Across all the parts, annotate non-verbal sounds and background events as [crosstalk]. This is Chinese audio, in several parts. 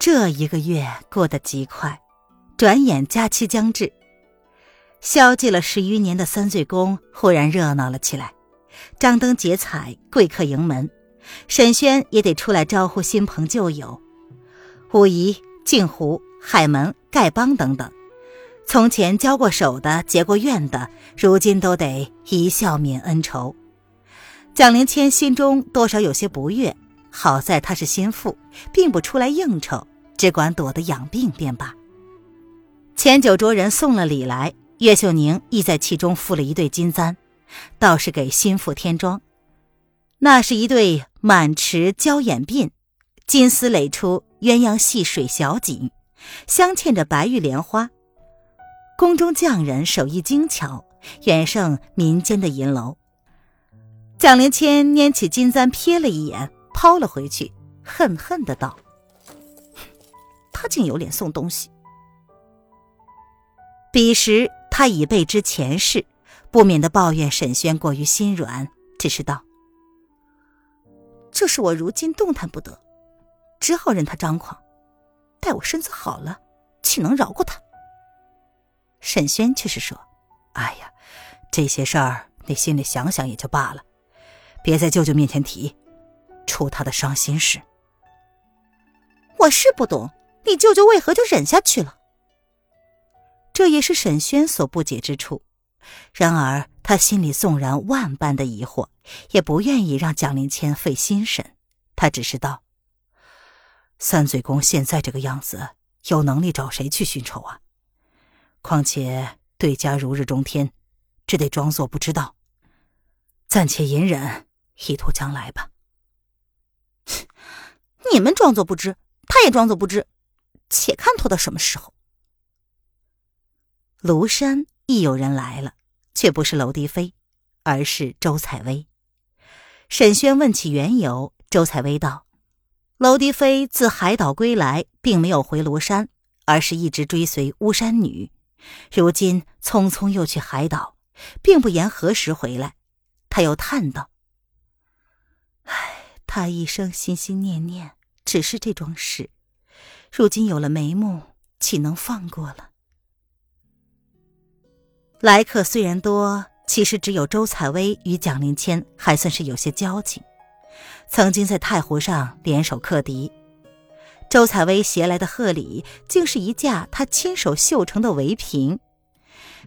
这一个月过得极快，转眼假期将至，消寂了十余年的三岁宫忽然热闹了起来，张灯结彩，贵客迎门，沈轩也得出来招呼新朋旧友，武夷、镜湖、海门、丐帮等等，从前交过手的、结过怨的，如今都得一笑泯恩仇。蒋灵谦心中多少有些不悦，好在他是心腹，并不出来应酬。只管躲得养病便罢。前九桌人送了礼来，岳秀宁亦在其中附了一对金簪，倒是给心腹添妆。那是一对满池娇眼鬓，金丝垒出鸳鸯戏水小锦，镶嵌着白玉莲花。宫中匠人手艺精巧，远胜民间的银楼。蒋灵谦拈起金簪瞥了一眼，抛了回去，恨恨的道。他竟有脸送东西。彼时他已备知前世，不免的抱怨沈轩过于心软，只是道：“这是我如今动弹不得，只好任他张狂。待我身子好了，岂能饶过他？”沈轩却是说：“哎呀，这些事儿你心里想想也就罢了，别在舅舅面前提，出他的伤心事。”我是不懂。你舅舅为何就忍下去了？这也是沈轩所不解之处。然而他心里纵然万般的疑惑，也不愿意让蒋灵谦费心神。他只是道：“三嘴公现在这个样子，有能力找谁去寻仇啊？况且对家如日中天，只得装作不知道，暂且隐忍，以图将来吧。[laughs] 你们装作不知，他也装作不知。”且看拖到什么时候。庐山亦有人来了，却不是娄迪飞，而是周采薇。沈轩问起缘由，周采薇道：“娄迪飞自海岛归来，并没有回庐山，而是一直追随巫山女。如今匆匆又去海岛，并不言何时回来。”他又叹道：“唉，他一生心心念念，只是这桩事。”如今有了眉目，岂能放过了？来客虽然多，其实只有周采薇与蒋灵谦还算是有些交情，曾经在太湖上联手克敌。周采薇携来的贺礼，竟是一架她亲手绣成的围屏，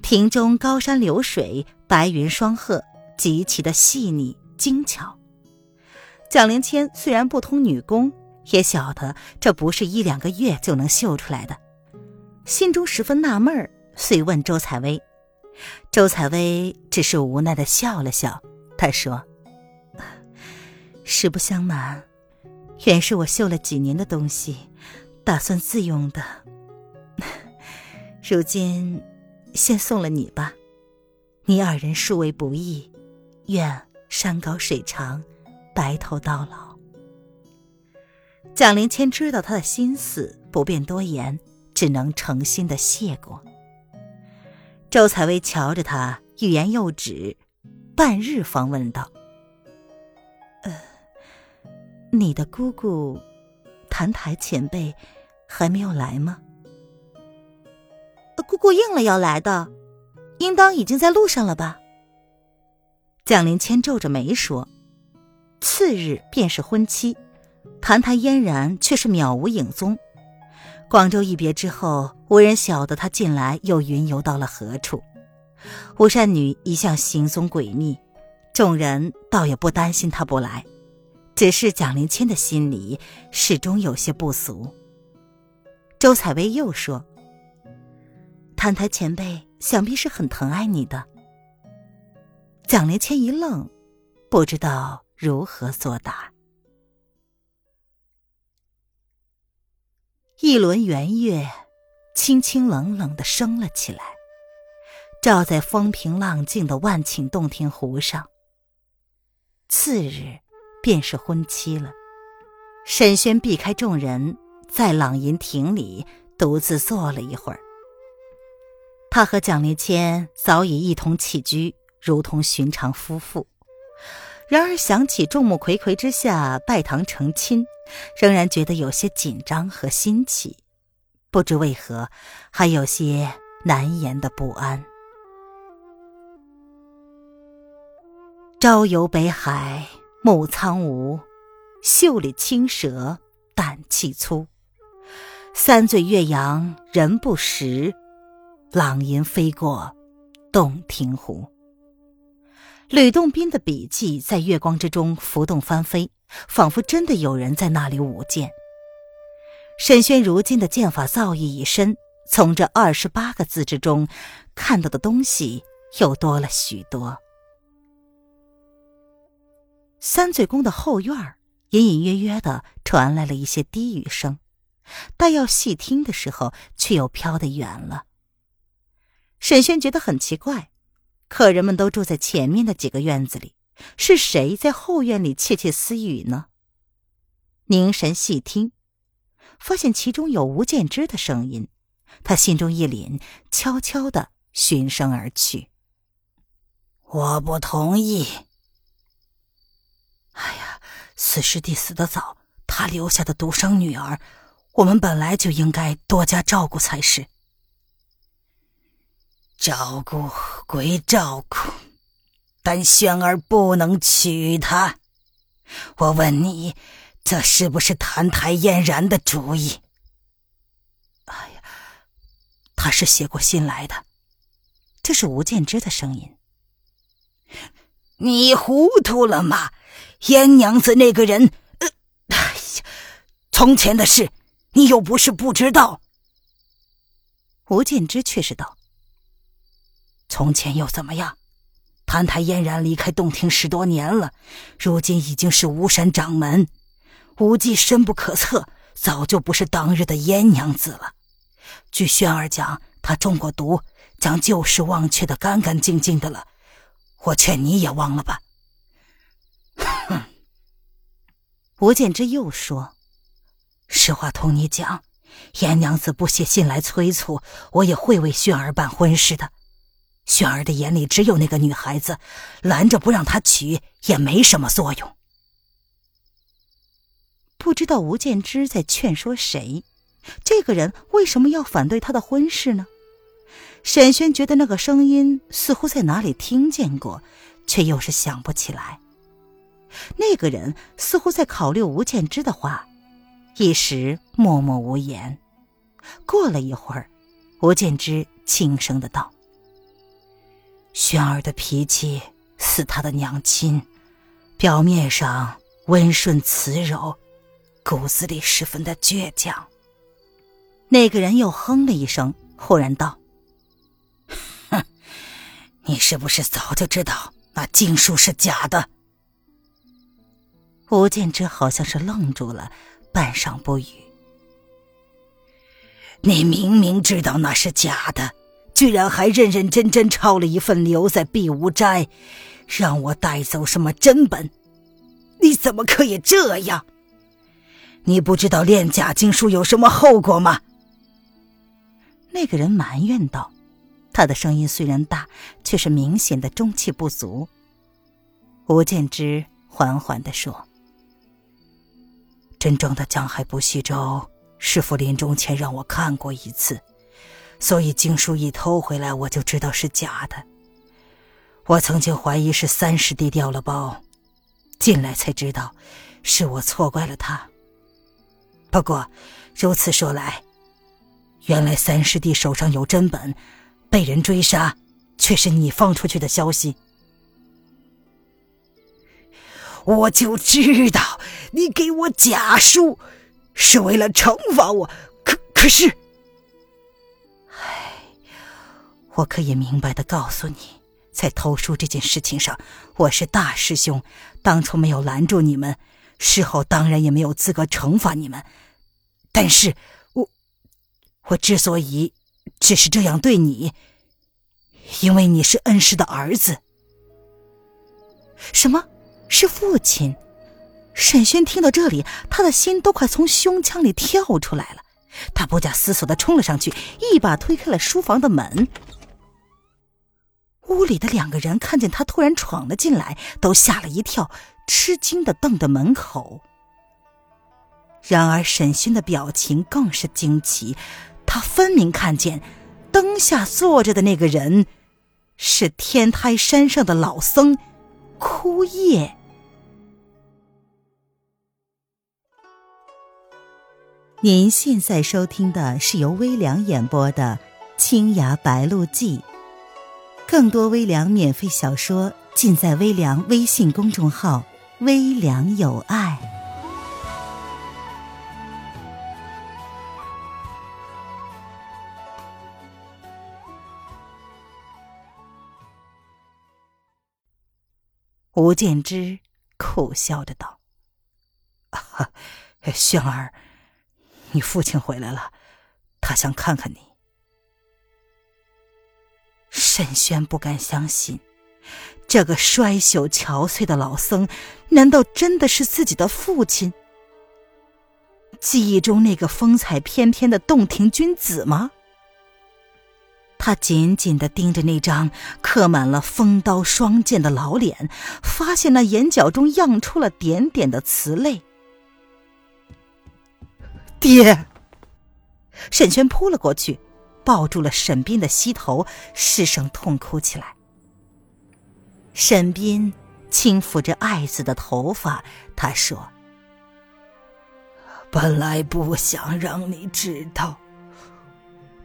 屏中高山流水，白云双鹤，极其的细腻精巧。蒋灵谦虽然不通女工。也晓得这不是一两个月就能绣出来的，心中十分纳闷儿，遂问周采薇。周采薇只是无奈的笑了笑，她说：“实不相瞒，原是我绣了几年的东西，打算自用的。[laughs] 如今，先送了你吧。你二人殊为不易，愿山高水长，白头到老。”蒋灵谦知道他的心思，不便多言，只能诚心的谢过。周采薇瞧着他，欲言又止，半日方问道：“呃，你的姑姑，谭台前辈，还没有来吗？”姑姑应了要来的，应当已经在路上了吧？蒋灵谦皱着眉说：“次日便是婚期。”谈谈嫣然却是渺无影踪。广州一别之后，无人晓得他近来又云游到了何处。吴善女一向行踪诡秘，众人倒也不担心他不来，只是蒋灵谦的心里始终有些不俗。周采薇又说：“谭台前辈想必是很疼爱你的。”蒋灵谦一愣，不知道如何作答。一轮圆月，清清冷冷的升了起来，照在风平浪静的万顷洞庭湖上。次日，便是婚期了。沈轩避开众人，在朗吟亭里独自坐了一会儿。他和蒋灵谦早已一同起居，如同寻常夫妇。然而想起众目睽睽之下拜堂成亲，仍然觉得有些紧张和新奇，不知为何，还有些难言的不安。朝游北海，暮苍梧。袖里青蛇胆气粗，三醉岳阳人不识，朗吟飞过洞庭湖。吕洞宾的笔迹在月光之中浮动翻飞，仿佛真的有人在那里舞剑。沈轩如今的剑法造诣已深，从这二十八个字之中看到的东西又多了许多。三醉宫的后院。隐隐约约的传来了一些低语声，但要细听的时候，却又飘得远了。沈轩觉得很奇怪，客人们都住在前面的几个院子里，是谁在后院里窃窃私语呢？凝神细听，发现其中有吴建之的声音，他心中一凛，悄悄的循声而去。我不同意。哎呀！四师弟死得早，他留下的独生女儿，我们本来就应该多加照顾才是。照顾归照顾，但轩儿不能娶她。我问你，这是不是澹台嫣然的主意？哎呀，他是写过信来的。这是吴建之的声音。你糊涂了吗？燕娘子那个人，呃，哎呀，从前的事你又不是不知道。吴建之却是道：“从前又怎么样？澹台嫣然离开洞庭十多年了，如今已经是巫山掌门，武技深不可测，早就不是当日的燕娘子了。据轩儿讲，她中过毒，将旧事忘却的干干净净的了。我劝你也忘了吧。[laughs] ”！吴建之又说：“实话同你讲，燕娘子不写信来催促，我也会为轩儿办婚事的。轩儿的眼里只有那个女孩子，拦着不让她娶也没什么作用。”不知道吴建之在劝说谁？这个人为什么要反对他的婚事呢？沈轩觉得那个声音似乎在哪里听见过，却又是想不起来。那个人似乎在考虑吴建之的话，一时默默无言。过了一会儿，吴建之轻声的道：“轩儿的脾气似他的娘亲，表面上温顺慈柔，骨子里十分的倔强。”那个人又哼了一声，忽然道：“哼，你是不是早就知道那经书是假的？”吴建之好像是愣住了，半晌不语。你明明知道那是假的，居然还认认真真抄了一份留在碧梧斋，让我带走什么真本？你怎么可以这样？你不知道练假经书有什么后果吗？那个人埋怨道，他的声音虽然大，却是明显的中气不足。吴建之缓缓的说。真正的江海不息舟，师傅临终前让我看过一次，所以经书一偷回来，我就知道是假的。我曾经怀疑是三师弟掉了包，进来才知道是我错怪了他。不过如此说来，原来三师弟手上有真本，被人追杀，却是你放出去的消息。我就知道你给我假书是为了惩罚我，可可是，唉，我可以明白的告诉你，在偷书这件事情上，我是大师兄，当初没有拦住你们，事后当然也没有资格惩罚你们。但是，我我之所以只是这样对你，因为你是恩师的儿子。什么？是父亲？沈轩听到这里，他的心都快从胸腔里跳出来了。他不假思索的冲了上去，一把推开了书房的门。屋里的两个人看见他突然闯了进来，都吓了一跳，吃惊的瞪着门口。然而沈勋的表情更是惊奇，他分明看见灯下坐着的那个人是天台山上的老僧枯叶。您现在收听的是由微凉演播的《青崖白鹿记》，更多微凉免费小说尽在微凉微信公众号“微凉有爱”。吴建之苦笑着道：“ [laughs] 啊轩儿。”你父亲回来了，他想看看你。沈轩不敢相信，这个衰朽憔悴的老僧，难道真的是自己的父亲？记忆中那个风采翩翩的洞庭君子吗？他紧紧的盯着那张刻满了风刀双剑的老脸，发现那眼角中漾出了点点的慈泪。爹，沈轩扑了过去，抱住了沈斌的膝头，失声痛哭起来。沈斌轻抚着爱子的头发，他说：“本来不想让你知道，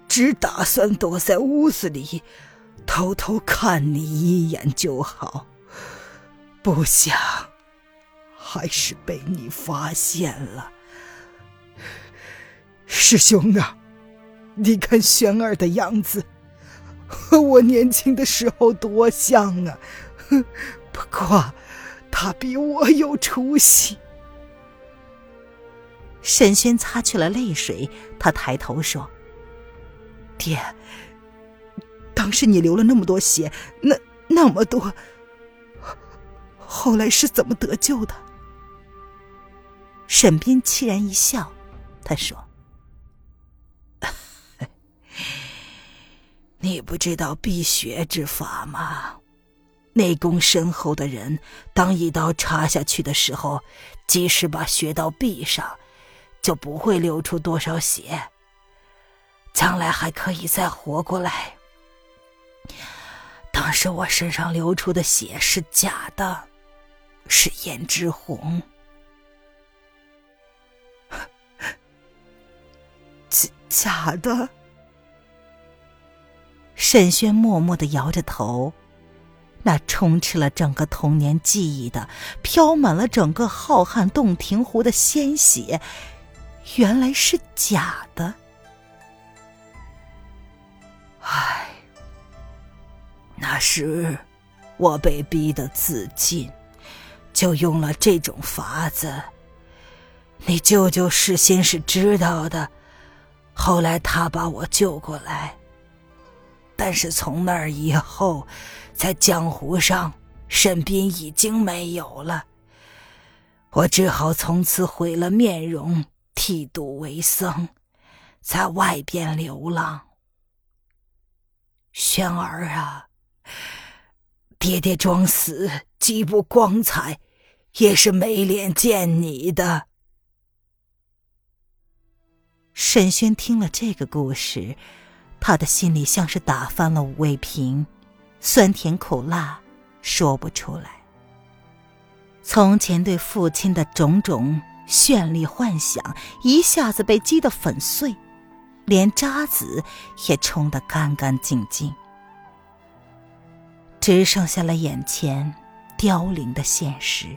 只打算躲在屋子里，偷偷看你一眼就好，不想，还是被你发现了。”师兄啊，你看轩儿的样子，和我年轻的时候多像啊！不过，他比我有出息。沈轩擦去了泪水，他抬头说：“爹，当时你流了那么多血，那那么多，后来是怎么得救的？”沈斌凄然一笑，他说。你不知道避血之法吗？内功深厚的人，当一刀插下去的时候，即使把穴道闭上，就不会流出多少血，将来还可以再活过来。当时我身上流出的血是假的，是胭脂红，[laughs] 假假的。沈轩默默的摇着头，那充斥了整个童年记忆的、飘满了整个浩瀚洞庭湖的鲜血，原来是假的。唉，那时我被逼得自尽，就用了这种法子。你舅舅事先是知道的，后来他把我救过来。但是从那儿以后，在江湖上，沈斌已经没有了。我只好从此毁了面容，剃度为僧，在外边流浪。轩儿啊，爹爹装死既不光彩，也是没脸见你的。沈轩听了这个故事。他的心里像是打翻了五味瓶，酸甜苦辣说不出来。从前对父亲的种种绚丽幻想，一下子被击得粉碎，连渣子也冲得干干净净，只剩下了眼前凋零的现实。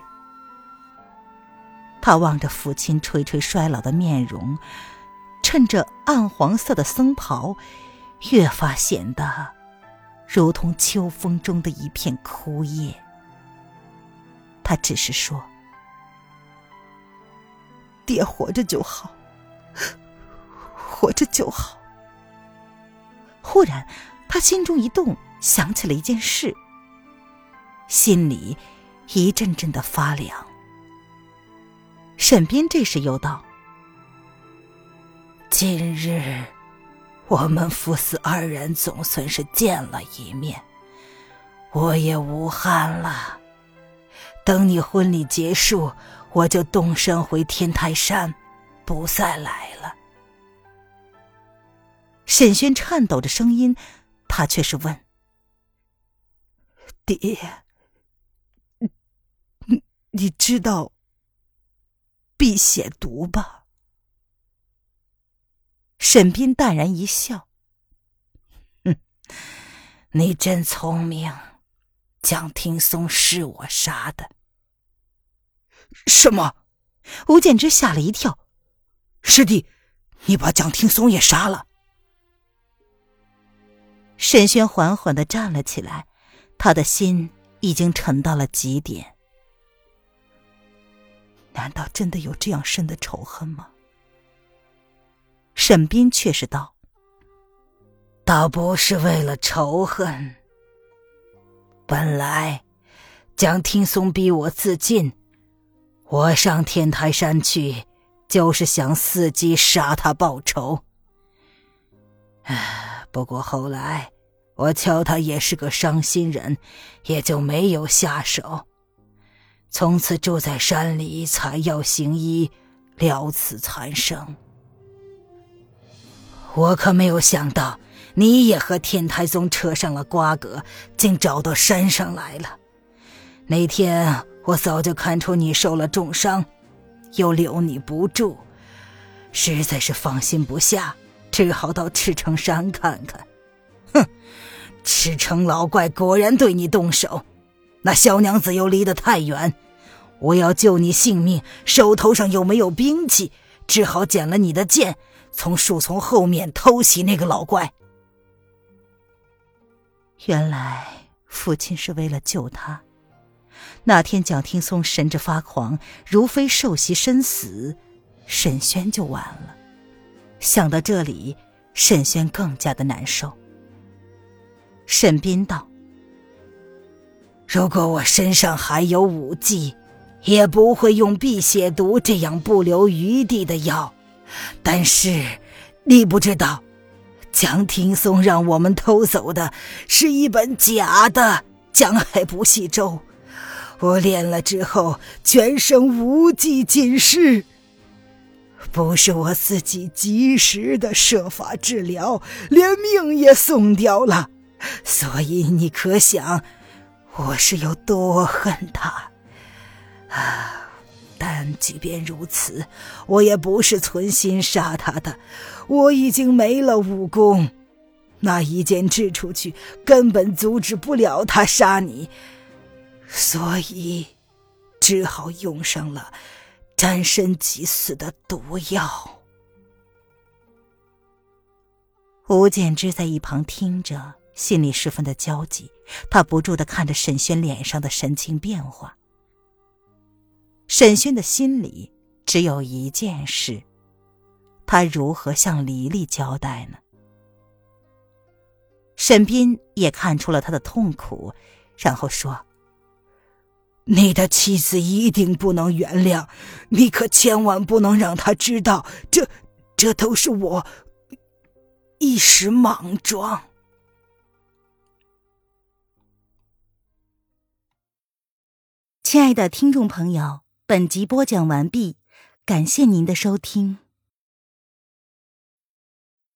他望着父亲垂垂衰老的面容，衬着暗黄色的僧袍。越发显得如同秋风中的一片枯叶。他只是说：“爹活着就好，活着就好。”忽然，他心中一动，想起了一件事，心里一阵阵的发凉。沈斌这时又道：“今日我们父子二人总算是见了一面，我也无憾了。等你婚礼结束，我就动身回天台山，不再来了。”沈轩颤抖着声音，他却是问：“爹，你你知道？”避血毒吧。沈斌淡然一笑：“哼，你真聪明。蒋听松是我杀的。”什么？吴建之吓了一跳：“师弟，你把蒋听松也杀了？”沈轩缓缓的站了起来，他的心已经沉到了极点。难道真的有这样深的仇恨吗？沈斌却是道：“倒不是为了仇恨。本来蒋听松逼我自尽，我上天台山去，就是想伺机杀他报仇。唉，不过后来我瞧他也是个伤心人，也就没有下手。”从此住在山里采药行医，了此残生。我可没有想到你也和天台宗扯上了瓜葛，竟找到山上来了。那天我早就看出你受了重伤，又留你不住，实在是放心不下，只好到赤城山看看。哼，赤城老怪果然对你动手。那小娘子又离得太远，我要救你性命，手头上又没有兵器，只好捡了你的剑，从树丛后面偷袭那个老怪。原来父亲是为了救他。那天蒋听松神志发狂，如非受袭身死，沈轩就完了。想到这里，沈轩更加的难受。沈斌道。如果我身上还有武技，也不会用辟血毒这样不留余地的药。但是，你不知道，蒋听松让我们偷走的是一本假的《江海不系舟》，我练了之后，全身无计尽失。不是我自己及时的设法治疗，连命也送掉了。所以你可想。我是有多恨他啊！但即便如此，我也不是存心杀他的。我已经没了武功，那一剑掷出去，根本阻止不了他杀你，所以只好用上了沾身即死的毒药。吴建之在一旁听着。心里十分的焦急，他不住的看着沈轩脸上的神情变化。沈轩的心里只有一件事：他如何向黎黎交代呢？沈斌也看出了他的痛苦，然后说：“你的妻子一定不能原谅，你可千万不能让他知道，这，这都是我一时莽撞。”亲爱的听众朋友，本集播讲完毕，感谢您的收听。